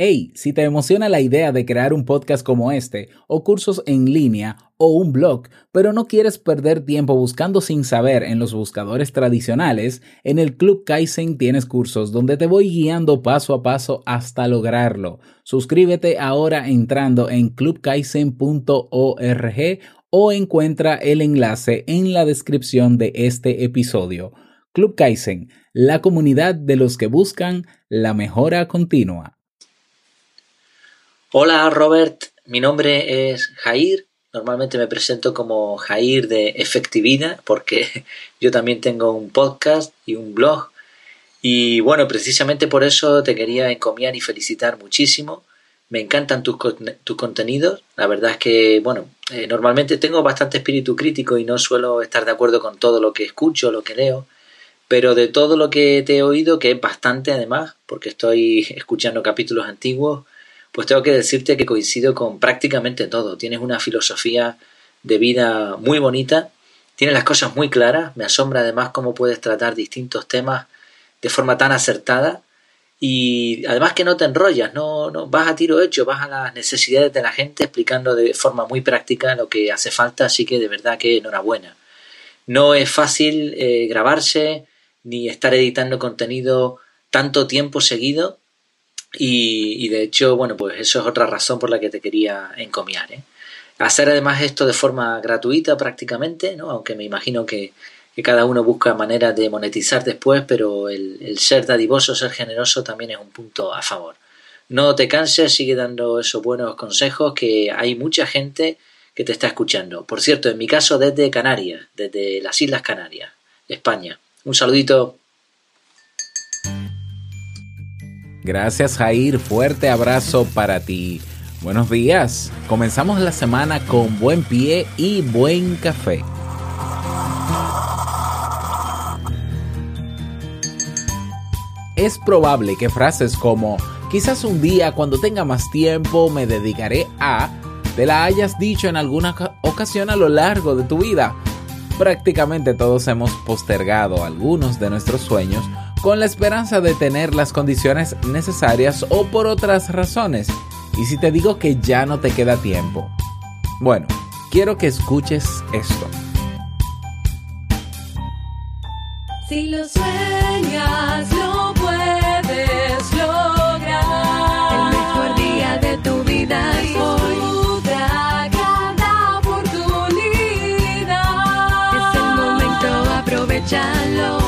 Hey, si te emociona la idea de crear un podcast como este, o cursos en línea, o un blog, pero no quieres perder tiempo buscando sin saber en los buscadores tradicionales, en el Club Kaizen tienes cursos donde te voy guiando paso a paso hasta lograrlo. Suscríbete ahora entrando en clubkaizen.org o encuentra el enlace en la descripción de este episodio. Club Kaizen, la comunidad de los que buscan la mejora continua. Hola Robert, mi nombre es Jair. Normalmente me presento como Jair de Efectividad porque yo también tengo un podcast y un blog. Y bueno, precisamente por eso te quería encomiar y felicitar muchísimo. Me encantan tus, tus contenidos. La verdad es que, bueno, eh, normalmente tengo bastante espíritu crítico y no suelo estar de acuerdo con todo lo que escucho, lo que leo. Pero de todo lo que te he oído, que es bastante además, porque estoy escuchando capítulos antiguos, pues tengo que decirte que coincido con prácticamente todo. Tienes una filosofía de vida muy bonita, tienes las cosas muy claras, me asombra además cómo puedes tratar distintos temas de forma tan acertada y además que no te enrollas, no, no vas a tiro hecho, vas a las necesidades de la gente explicando de forma muy práctica lo que hace falta, así que de verdad que enhorabuena. No es fácil eh, grabarse ni estar editando contenido tanto tiempo seguido y, de hecho, bueno, pues eso es otra razón por la que te quería encomiar. ¿eh? Hacer además esto de forma gratuita prácticamente, ¿no? aunque me imagino que, cada uno busca maneras de monetizar después, pero el, ser dadivoso, ser generoso también es un punto a favor. No te canses, sigue dando esos buenos consejos que hay mucha gente que te está escuchando. Por cierto, en mi caso desde Canarias, desde las Islas Canarias, España. Un saludito. Gracias Jair, fuerte abrazo para ti. Buenos días, comenzamos la semana con buen pie y buen café. Es probable que frases como quizás un día cuando tenga más tiempo me dedicaré a te la hayas dicho en alguna ocasión a lo largo de tu vida. Prácticamente todos hemos postergado algunos de nuestros sueños con la esperanza de tener las condiciones necesarias o por otras razones. Y si te digo que ya no te queda tiempo, bueno, quiero que escuches esto. Si lo sueñas, lo Y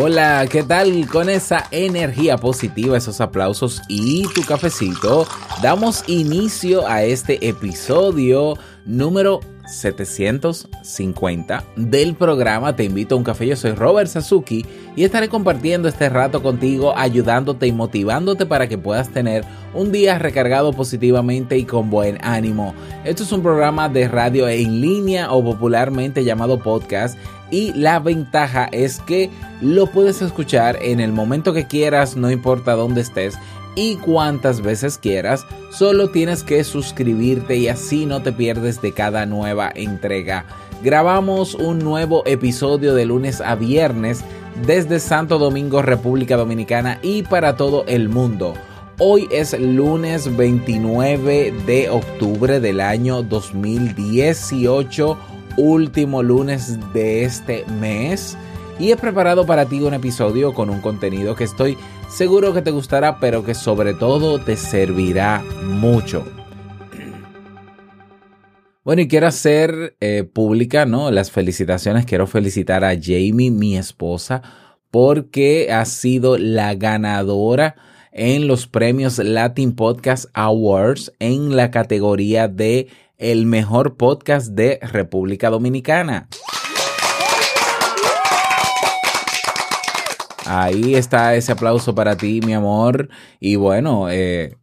Hola, ¿qué tal? Con esa energía positiva, esos aplausos y tu cafecito, damos inicio a este episodio número 750 del programa Te invito a un café. Yo soy Robert Sasuki y estaré compartiendo este rato contigo, ayudándote y motivándote para que puedas tener un día recargado positivamente y con buen ánimo. Esto es un programa de radio en línea o popularmente llamado podcast y la ventaja es que lo puedes escuchar en el momento que quieras, no importa dónde estés y cuantas veces quieras, solo tienes que suscribirte y así no te pierdes de cada nueva entrega. Grabamos un nuevo episodio de lunes a viernes desde Santo Domingo, República Dominicana y para todo el mundo. Hoy es lunes 29 de octubre del año 2018 último lunes de este mes y he preparado para ti un episodio con un contenido que estoy seguro que te gustará, pero que sobre todo te servirá mucho. Bueno, y quiero hacer eh, pública, ¿no? Las felicitaciones. Quiero felicitar a Jamie, mi esposa, porque ha sido la ganadora en los premios Latin Podcast Awards en la categoría de el mejor podcast de República Dominicana. Ahí está ese aplauso para ti, mi amor. Y bueno, eh,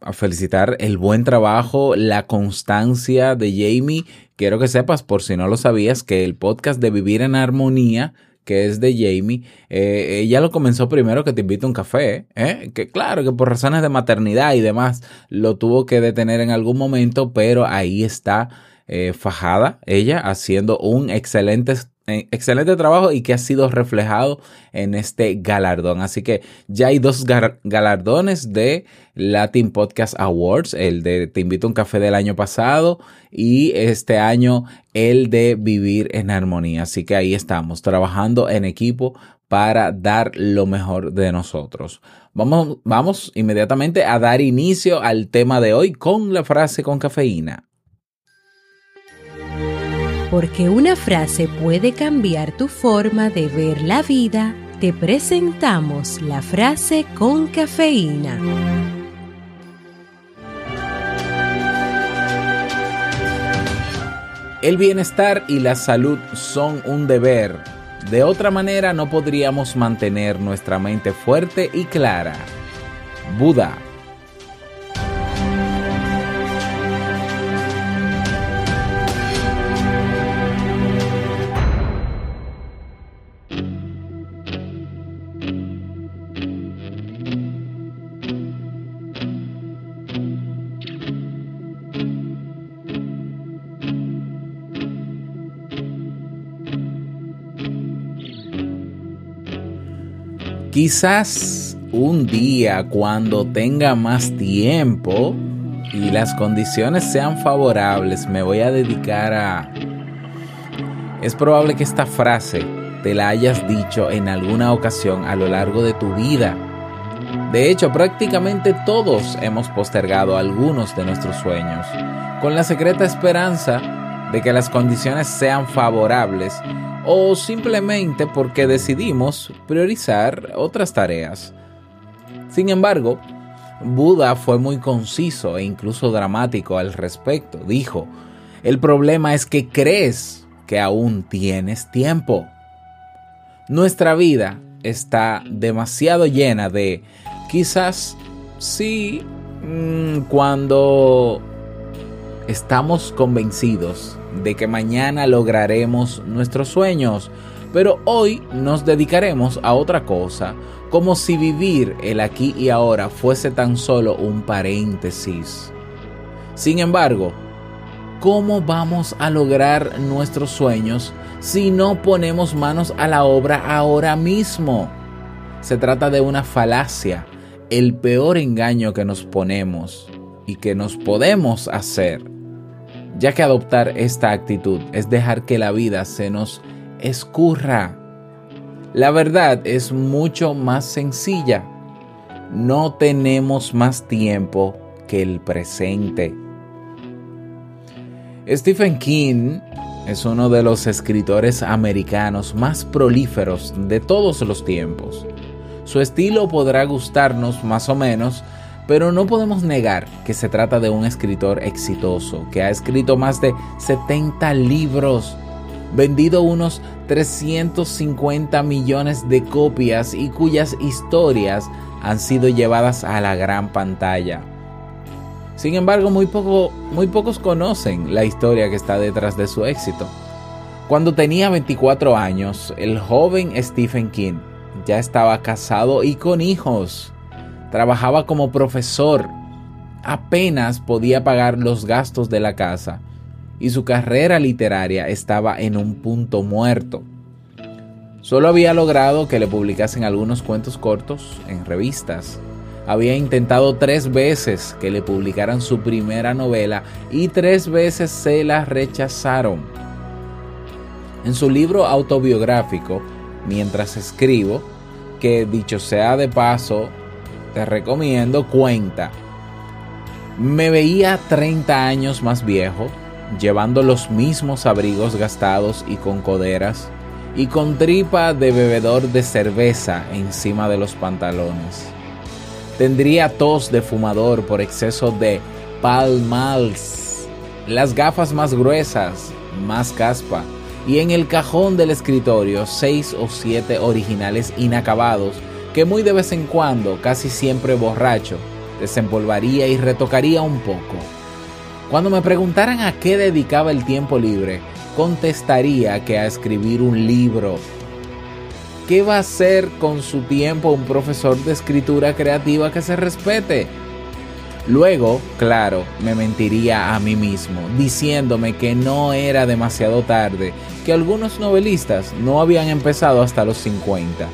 a felicitar el buen trabajo, la constancia de Jamie. Quiero que sepas, por si no lo sabías, que el podcast de Vivir en Armonía que es de Jamie, eh, ella lo comenzó primero que te invita a un café, ¿eh? que claro que por razones de maternidad y demás lo tuvo que detener en algún momento, pero ahí está eh, fajada ella haciendo un excelente excelente trabajo y que ha sido reflejado en este galardón. Así que ya hay dos galardones de Latin Podcast Awards, el de Te invito a un café del año pasado y este año el de Vivir en Armonía. Así que ahí estamos, trabajando en equipo para dar lo mejor de nosotros. Vamos, vamos inmediatamente a dar inicio al tema de hoy con la frase con cafeína. Porque una frase puede cambiar tu forma de ver la vida, te presentamos la frase con cafeína. El bienestar y la salud son un deber. De otra manera no podríamos mantener nuestra mente fuerte y clara. Buda Quizás un día cuando tenga más tiempo y las condiciones sean favorables, me voy a dedicar a... Es probable que esta frase te la hayas dicho en alguna ocasión a lo largo de tu vida. De hecho, prácticamente todos hemos postergado algunos de nuestros sueños, con la secreta esperanza de que las condiciones sean favorables o simplemente porque decidimos priorizar otras tareas. Sin embargo, Buda fue muy conciso e incluso dramático al respecto. Dijo, el problema es que crees que aún tienes tiempo. Nuestra vida está demasiado llena de quizás sí mm, cuando estamos convencidos de que mañana lograremos nuestros sueños, pero hoy nos dedicaremos a otra cosa, como si vivir el aquí y ahora fuese tan solo un paréntesis. Sin embargo, ¿cómo vamos a lograr nuestros sueños si no ponemos manos a la obra ahora mismo? Se trata de una falacia, el peor engaño que nos ponemos y que nos podemos hacer ya que adoptar esta actitud es dejar que la vida se nos escurra. La verdad es mucho más sencilla. No tenemos más tiempo que el presente. Stephen King es uno de los escritores americanos más prolíferos de todos los tiempos. Su estilo podrá gustarnos más o menos, pero no podemos negar que se trata de un escritor exitoso, que ha escrito más de 70 libros, vendido unos 350 millones de copias y cuyas historias han sido llevadas a la gran pantalla. Sin embargo, muy, poco, muy pocos conocen la historia que está detrás de su éxito. Cuando tenía 24 años, el joven Stephen King ya estaba casado y con hijos. Trabajaba como profesor. Apenas podía pagar los gastos de la casa y su carrera literaria estaba en un punto muerto. Solo había logrado que le publicasen algunos cuentos cortos en revistas. Había intentado tres veces que le publicaran su primera novela y tres veces se la rechazaron. En su libro autobiográfico, Mientras escribo, que dicho sea de paso, te recomiendo cuenta. Me veía 30 años más viejo, llevando los mismos abrigos gastados y con coderas, y con tripa de bebedor de cerveza encima de los pantalones. Tendría tos de fumador por exceso de palmals. Las gafas más gruesas, más caspa. Y en el cajón del escritorio, seis o siete originales inacabados que muy de vez en cuando, casi siempre borracho, desempolvaría y retocaría un poco. Cuando me preguntaran a qué dedicaba el tiempo libre, contestaría que a escribir un libro. ¿Qué va a hacer con su tiempo un profesor de escritura creativa que se respete? Luego, claro, me mentiría a mí mismo, diciéndome que no era demasiado tarde, que algunos novelistas no habían empezado hasta los 50.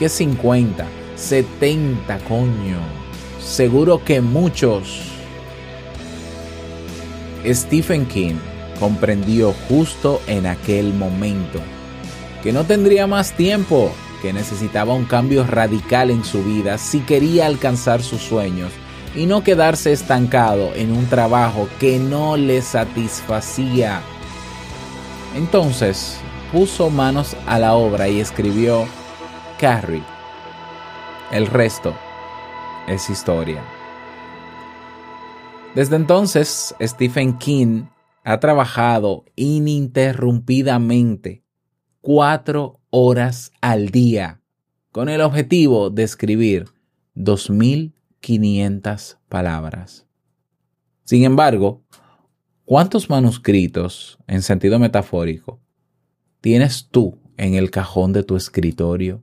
¿Qué 50? 70, coño. Seguro que muchos. Stephen King comprendió justo en aquel momento que no tendría más tiempo, que necesitaba un cambio radical en su vida si quería alcanzar sus sueños y no quedarse estancado en un trabajo que no le satisfacía. Entonces puso manos a la obra y escribió Carrie. El resto es historia. Desde entonces, Stephen King ha trabajado ininterrumpidamente cuatro horas al día con el objetivo de escribir 2.500 palabras. Sin embargo, ¿cuántos manuscritos, en sentido metafórico, tienes tú en el cajón de tu escritorio?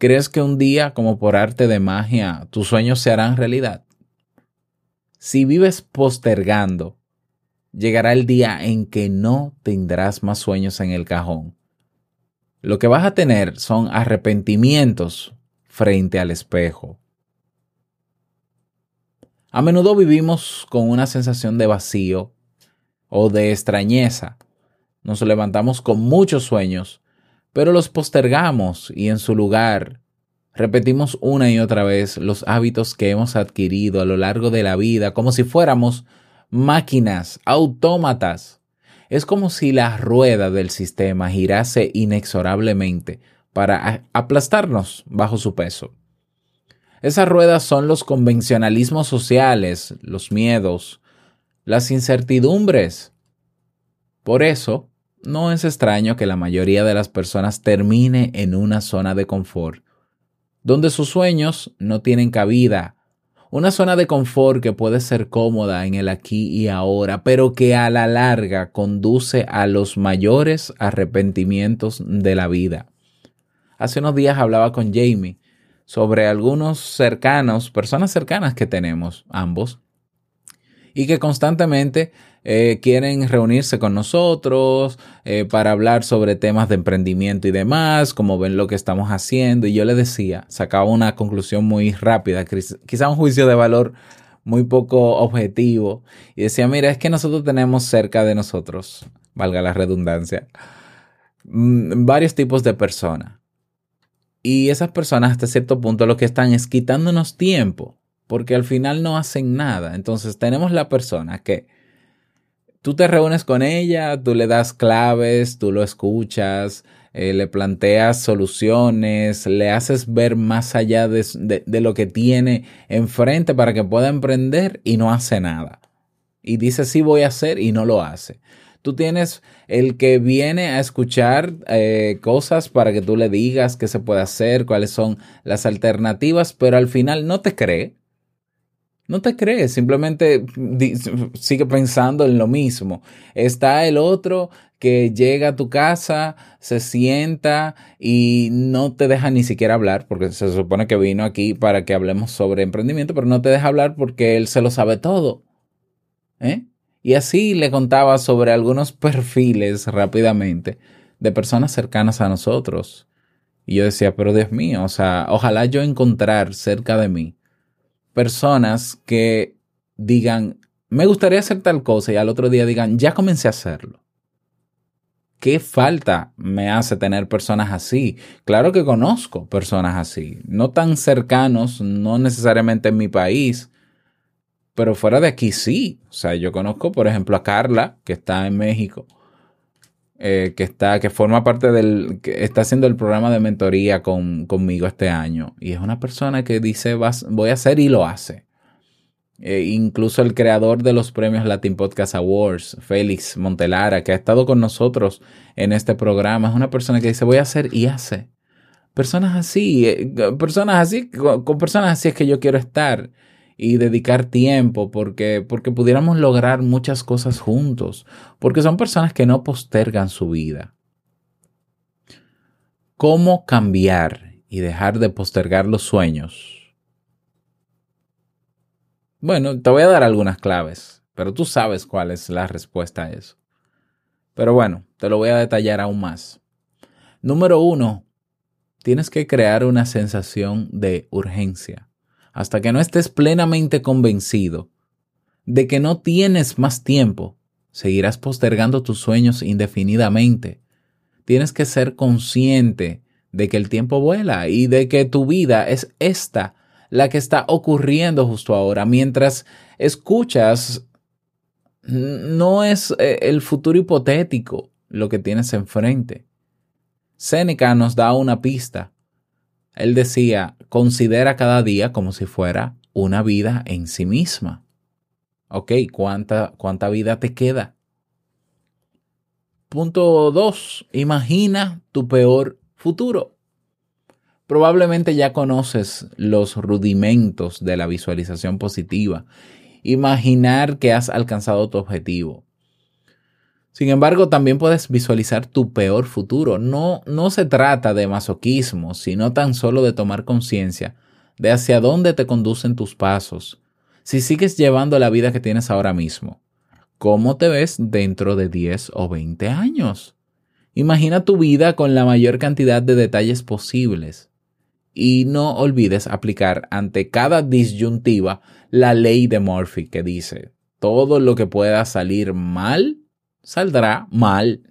¿Crees que un día, como por arte de magia, tus sueños se harán realidad? Si vives postergando llegará el día en que no tendrás más sueños en el cajón. Lo que vas a tener son arrepentimientos frente al espejo. A menudo vivimos con una sensación de vacío o de extrañeza. Nos levantamos con muchos sueños, pero los postergamos y en su lugar repetimos una y otra vez los hábitos que hemos adquirido a lo largo de la vida como si fuéramos máquinas, autómatas. Es como si la rueda del sistema girase inexorablemente para aplastarnos bajo su peso. Esas ruedas son los convencionalismos sociales, los miedos, las incertidumbres. Por eso, no es extraño que la mayoría de las personas termine en una zona de confort, donde sus sueños no tienen cabida una zona de confort que puede ser cómoda en el aquí y ahora, pero que a la larga conduce a los mayores arrepentimientos de la vida. Hace unos días hablaba con Jamie sobre algunos cercanos, personas cercanas que tenemos ambos, y que constantemente eh, quieren reunirse con nosotros eh, para hablar sobre temas de emprendimiento y demás, como ven lo que estamos haciendo. Y yo le decía, sacaba una conclusión muy rápida, quizá un juicio de valor muy poco objetivo. Y decía, mira, es que nosotros tenemos cerca de nosotros, valga la redundancia, mm, varios tipos de personas. Y esas personas hasta cierto punto lo que están es quitándonos tiempo, porque al final no hacen nada. Entonces tenemos la persona que tú te reúnes con ella, tú le das claves, tú lo escuchas, eh, le planteas soluciones, le haces ver más allá de, lo que tiene enfrente para que pueda emprender y no hace nada. Y dice sí voy a hacer y no lo hace. Tú tienes el que viene a escuchar eh, cosas para que tú le digas qué se puede hacer, cuáles son las alternativas, pero al final no te cree no te crees, simplemente sigue pensando en lo mismo. Está el otro que llega a tu casa, se sienta y no te deja ni siquiera hablar, porque se supone que vino aquí para que hablemos sobre emprendimiento, pero no te deja hablar porque él se lo sabe todo. ¿Eh? Y así le contaba sobre algunos perfiles rápidamente de personas cercanas a nosotros. Y yo decía, pero Dios mío, o sea, ojalá yo encontrar cerca de mí personas que digan, me gustaría hacer tal cosa y al otro día digan, ya comencé a hacerlo. ¿Qué falta me hace tener personas así? Claro que conozco personas así, no tan cercanos, no necesariamente en mi país, pero fuera de aquí sí. O sea, yo conozco, por ejemplo, a Carla, que está en México. Eh, que está, que forma parte del, que está haciendo el programa de mentoría conmigo este año. Y es una persona que dice, voy a hacer y lo hace. Eh, incluso el creador de los premios Latin Podcast Awards, Félix Montelara, que ha estado con nosotros en este programa, es una persona que dice, voy a hacer y hace. Personas así, eh, personas así, con personas así es que yo quiero estar y dedicar tiempo porque, porque pudiéramos lograr muchas cosas juntos, porque son personas que no postergan su vida. ¿Cómo cambiar y dejar de postergar los sueños? Bueno, te voy a dar algunas claves, pero tú sabes cuál es la respuesta a eso. Pero bueno, te lo voy a detallar aún más. Número uno, tienes que crear una sensación de urgencia hasta que no estés plenamente convencido de que no tienes más tiempo, seguirás postergando tus sueños indefinidamente. Tienes que ser consciente de que el tiempo vuela y de que tu vida es esta, la que está ocurriendo justo ahora. Mientras escuchas, no es eh, el futuro hipotético lo que tienes enfrente. Séneca nos da una pista él decía, considera cada día como si fuera una vida en sí misma. Ok, ¿cuánta, cuánta vida te queda? Punto 2. Imagina tu peor futuro. Probablemente ya conoces los rudimentos de la visualización positiva. Imaginar que has alcanzado tu objetivo. Sin embargo, también puedes visualizar tu peor futuro. No, no se trata de masoquismo, sino tan solo de tomar conciencia de hacia dónde te conducen tus pasos. Si sigues llevando la vida que tienes ahora mismo, ¿cómo te ves dentro de 10 o 20 años? Imagina tu vida con la mayor cantidad de detalles posibles. Y no olvides aplicar ante cada disyuntiva la ley de Murphy que dice, todo lo que pueda salir mal saldrá mal.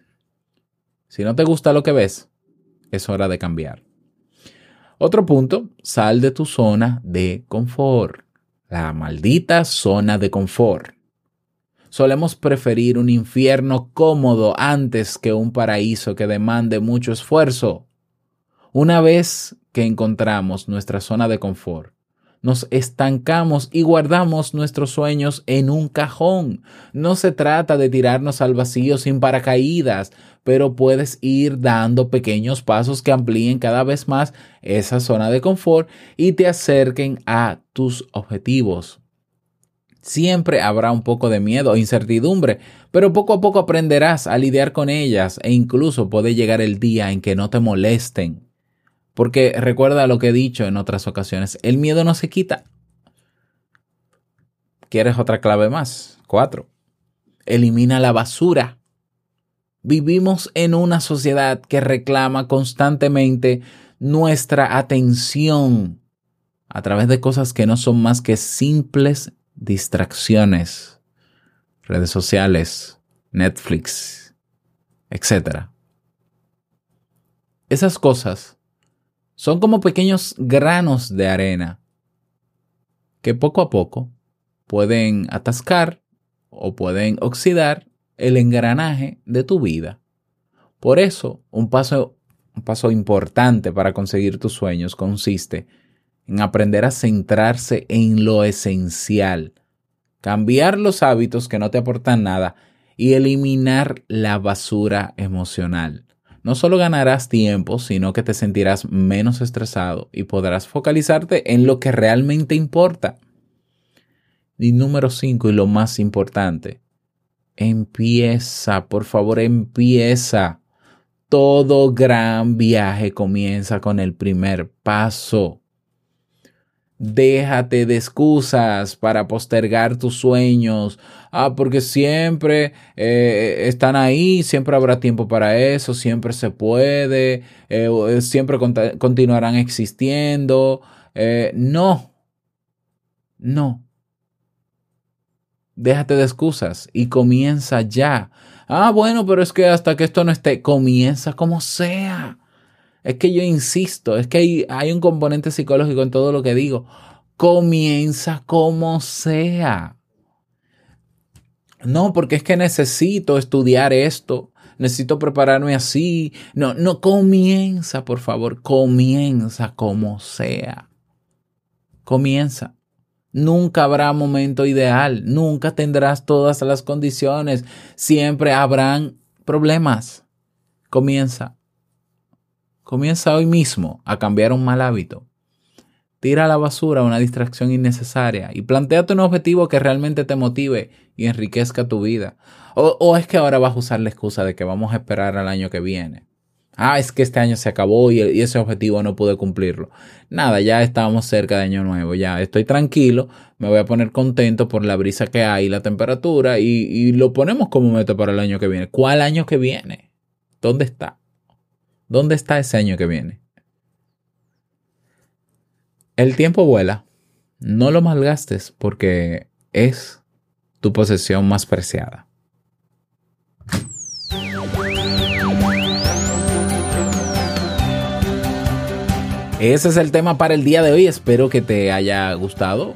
Si no te gusta lo que ves, es hora de cambiar. Otro punto, sal de tu zona de confort. La maldita zona de confort. Solemos preferir un infierno cómodo antes que un paraíso que demande mucho esfuerzo. Una vez que encontramos nuestra zona de confort, nos estancamos y guardamos nuestros sueños en un cajón. No se trata de tirarnos al vacío sin paracaídas, pero puedes ir dando pequeños pasos que amplíen cada vez más esa zona de confort y te acerquen a tus objetivos. Siempre habrá un poco de miedo o incertidumbre, pero poco a poco aprenderás a lidiar con ellas e incluso puede llegar el día en que no te molesten porque recuerda lo que he dicho en otras ocasiones, el miedo no se quita. ¿Quieres otra clave más? Cuatro. Elimina la basura. Vivimos en una sociedad que reclama constantemente nuestra atención a través de cosas que no son más que simples distracciones. Redes sociales, Netflix, etc. Esas cosas son como pequeños granos de arena que poco a poco pueden atascar o pueden oxidar el engranaje de tu vida. Por eso, un paso, un paso importante para conseguir tus sueños consiste en aprender a centrarse en lo esencial, cambiar los hábitos que no te aportan nada y eliminar la basura emocional no solo ganarás tiempo, sino que te sentirás menos estresado y podrás focalizarte en lo que realmente importa. Y número 5 y lo más importante, empieza, por favor, empieza. Todo gran viaje comienza con el primer paso. Déjate de excusas para postergar tus sueños. Ah, porque siempre eh, están ahí, siempre habrá tiempo para eso, siempre se puede, eh, eh, siempre continuarán existiendo. no, no. Déjate de excusas y comienza ya. Ah, bueno, pero es que hasta que esto no esté, comienza como sea. Es que yo insisto, es que hay, un componente psicológico en todo lo que digo. Comienza como sea. No, porque es que necesito estudiar esto, necesito prepararme así. No, no, comienza, por favor, comienza como sea. Comienza. Nunca habrá momento ideal, nunca tendrás todas las condiciones, siempre habrán problemas. Comienza. Comienza hoy mismo a cambiar un mal hábito. Tira a la basura una distracción innecesaria y planteate un objetivo que realmente te motive y enriquezca tu vida. O, o, es que ahora vas a usar la excusa de que vamos a esperar al año que viene. Ah, es que este año se acabó y, y ese objetivo no pude cumplirlo. Nada, ya estábamos cerca de año nuevo, ya estoy tranquilo, me voy a poner contento por la brisa que hay, la temperatura y, y lo ponemos como meta para el año que viene. ¿Cuál año que viene? ¿Dónde está? ¿Dónde está ese año que viene? El tiempo vuela. No lo malgastes porque es tu posesión más preciada. Ese es el tema para el día de hoy. Espero que te haya gustado,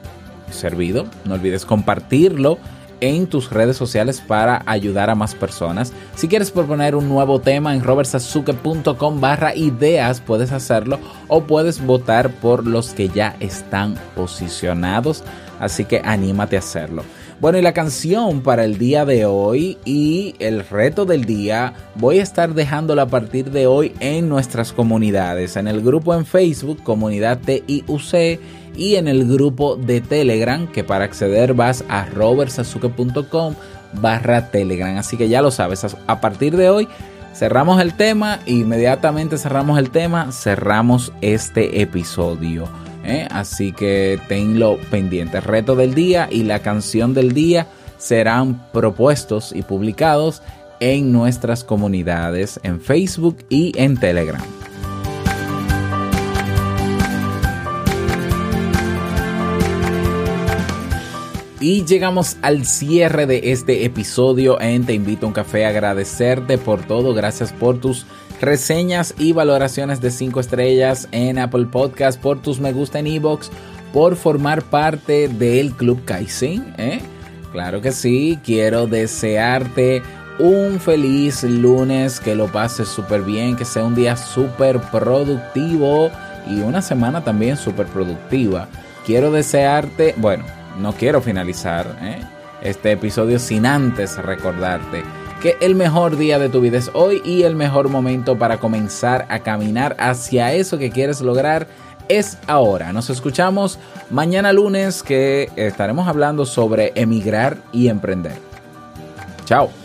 servido. No olvides compartirlo en tus redes sociales para ayudar a más personas. Si quieres proponer un nuevo tema en robertsazuke.com barra ideas, puedes hacerlo o puedes votar por los que ya están posicionados. Así que anímate a hacerlo. Bueno, y la canción para el día de hoy y el reto del día voy a estar dejándola a partir de hoy en nuestras comunidades, en el grupo en Facebook, comunidad TIUC y en el grupo de Telegram, que para acceder vas a robertsazuke.com barra Telegram. Así que ya lo sabes, a partir de hoy cerramos el tema, inmediatamente cerramos el tema, cerramos este episodio. ¿eh? Así que tenlo pendiente. El reto del día y la canción del día serán propuestos y publicados en nuestras comunidades en Facebook y en Telegram. Y llegamos al cierre de este episodio en Te invito a un café, agradecerte por todo, gracias por tus reseñas y valoraciones de 5 estrellas en Apple Podcast, por tus me gusta en Evox, por formar parte del Club Kaizen. ¿eh? Claro que sí, quiero desearte un feliz lunes, que lo pases súper bien, que sea un día súper productivo y una semana también súper productiva. Quiero desearte, bueno, no quiero finalizar ¿eh? este episodio sin antes recordarte que el mejor día de tu vida es hoy y el mejor momento para comenzar a caminar hacia eso que quieres lograr es ahora. Nos escuchamos mañana lunes que estaremos hablando sobre emigrar y emprender. Chao.